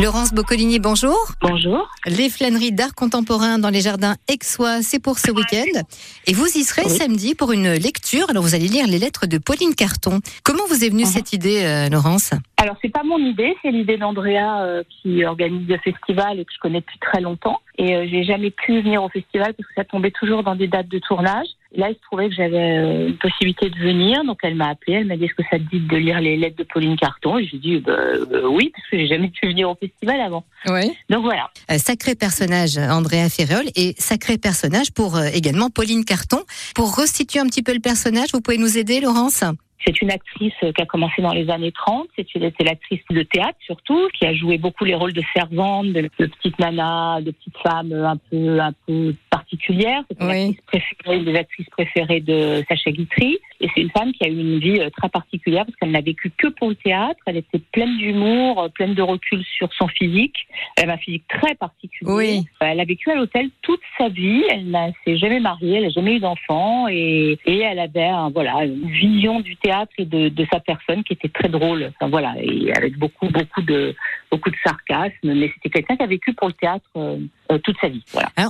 Laurence Boccolini, bonjour. Bonjour. Les flâneries d'art contemporain dans les jardins Aixois, c'est pour ce week-end. Et vous y serez Oui. samedi pour une lecture. Alors vous allez lire les lettres de Pauline Carton. Comment vous est venue Mhm. cette idée, euh, Laurence? Alors, c'est pas mon idée, c'est l'idée d'Andrea euh, qui organise le festival et que je connais depuis très longtemps. Et euh, j'ai jamais pu venir au festival parce que ça tombait toujours dans des dates de tournage. Là, il se trouvait que j'avais euh, une possibilité de venir, donc elle m'a appelé, elle m'a dit est-ce que ça te dit de lire les lettres de Pauline Carton? Et j'ai dit bah, euh, oui, parce que j'ai jamais pu venir au festival avant. Oui. Donc voilà. Euh, sacré personnage, Andrea Ferreol, et sacré personnage pour euh, également Pauline Carton. Pour restituer un petit peu le personnage, vous pouvez nous aider, Laurence? C'est une actrice qui a commencé dans les années 30. C'est l'actrice de théâtre surtout, qui a joué beaucoup les rôles de servante, de, de petite nana, de petite femme euh, un peu, un peu particulière. C'est une, Oui. actrice préférée, une des actrices préférées de Sacha Guitry. Et c'est une femme qui a eu une vie euh, très particulière parce qu'elle n'a vécu que pour le théâtre. Elle était pleine d'humour, euh, pleine de recul sur son physique. Elle a un physique très particulier. Oui. Euh, Elle a vécu à l'hôtel toute sa vie. Elle ne s'est jamais mariée, elle n'a jamais eu d'enfant et, et elle avait un, voilà une vision du théâtre et de, de sa personne qui était très drôle. Enfin, voilà, et avec beaucoup beaucoup de beaucoup de sarcasme. Mais c'était quelqu'un qui a vécu pour le théâtre euh, euh, toute sa vie.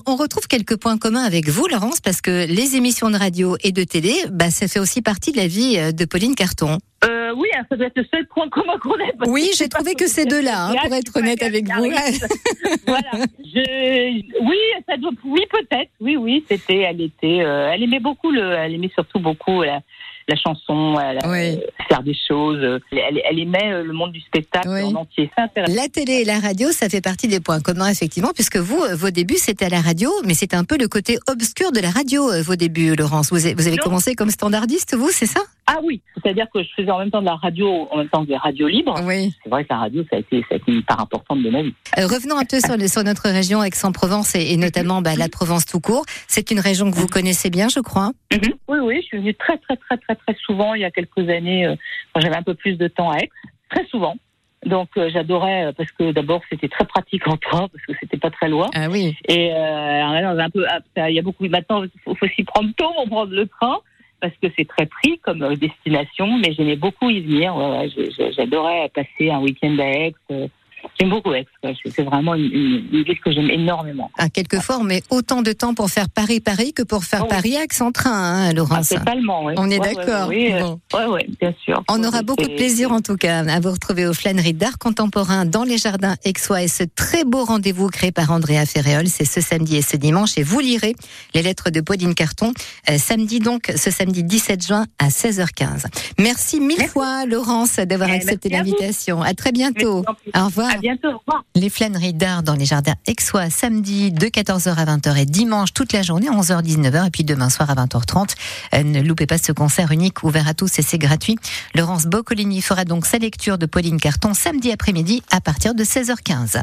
On retrouve quelques points communs avec vous, Laurence, parce que les émissions de radio et de télé, bah, ça fait aussi partie de la vie euh, de Pauline Carton. Hein, ça doit être le seul point commun qu'on ait. parce Oui, j'ai trouvé que ces deux-là, hein, pour être honnête avec vous. voilà. Je, oui, ça doit, oui, peut-être. Oui, oui, c'était, elle était, euh, elle aimait beaucoup le, elle aimait surtout beaucoup la, la chanson, elle, Oui. euh, faire des choses. Elle, elle aimait euh, le monde du spectacle Oui. en entier. La télé et la radio, ça fait partie des points communs, effectivement, puisque vous, vos débuts, c'était à la radio, mais c'était un peu le côté obscur de la radio, vos débuts, Laurence. Vous avez, vous avez Non. commencé comme standardiste, vous, c'est ça? Ah oui, c'est-à-dire que je faisais en même temps de la radio, en même temps des radios libres. Oui. C'est vrai que la radio, ça a été, ça a été une part importante de ma vie. Euh, revenons un peu sur, le- sur notre région Aix-en-Provence et, et notamment bah, la Provence tout court. C'est une région que vous connaissez bien, je crois. Oui, oui, je suis venue très, très, très, très, très souvent il y a quelques années, euh, quand j'avais un peu plus de temps à Aix, très souvent. Donc euh, j'adorais parce que d'abord c'était très pratique en train parce que c'était pas très loin Ah oui. et euh, un peu ah, il y a beaucoup maintenant il faut, faut s'y prendre tôt pour prendre le train parce que c'est très pris comme euh, destination mais j'aimais beaucoup y venir. J'adorais passer un week-end à Aix euh, j'aime beaucoup Aix c'est vraiment une, une, une ville que j'aime énormément À quelquefois, on met autant de temps pour faire Paris-Paris que pour faire Oh oui. Paris-Aix en train, hein, Ah, Laurence. totalement ouais. On est Ouais, d'accord. ouais, oui, Bon. euh, ouais, ouais, bien sûr On aura beaucoup de plaisir en tout cas à vous retrouver aux flâneries d'art contemporain dans les jardins Aixois et ce très beau rendez-vous créé par Andrea Ferréol, c'est ce samedi et ce dimanche et vous lirez les lettres de Pauline Carton euh, samedi donc ce samedi 17 juin à 16h15. Merci mille Merci. fois Laurence d'avoir Eh, accepté l'invitation. À très bientôt. Merci. Au revoir. À Les flâneries d'art dans les jardins Aixois, samedi de 14h à 20h et dimanche toute la journée, 11h-19h et puis demain soir à 20h30. Euh, ne loupez pas ce concert unique ouvert à tous et c'est gratuit. Laurence Boccolini fera donc sa lecture de Pauline Carton samedi après-midi à partir de 16h15.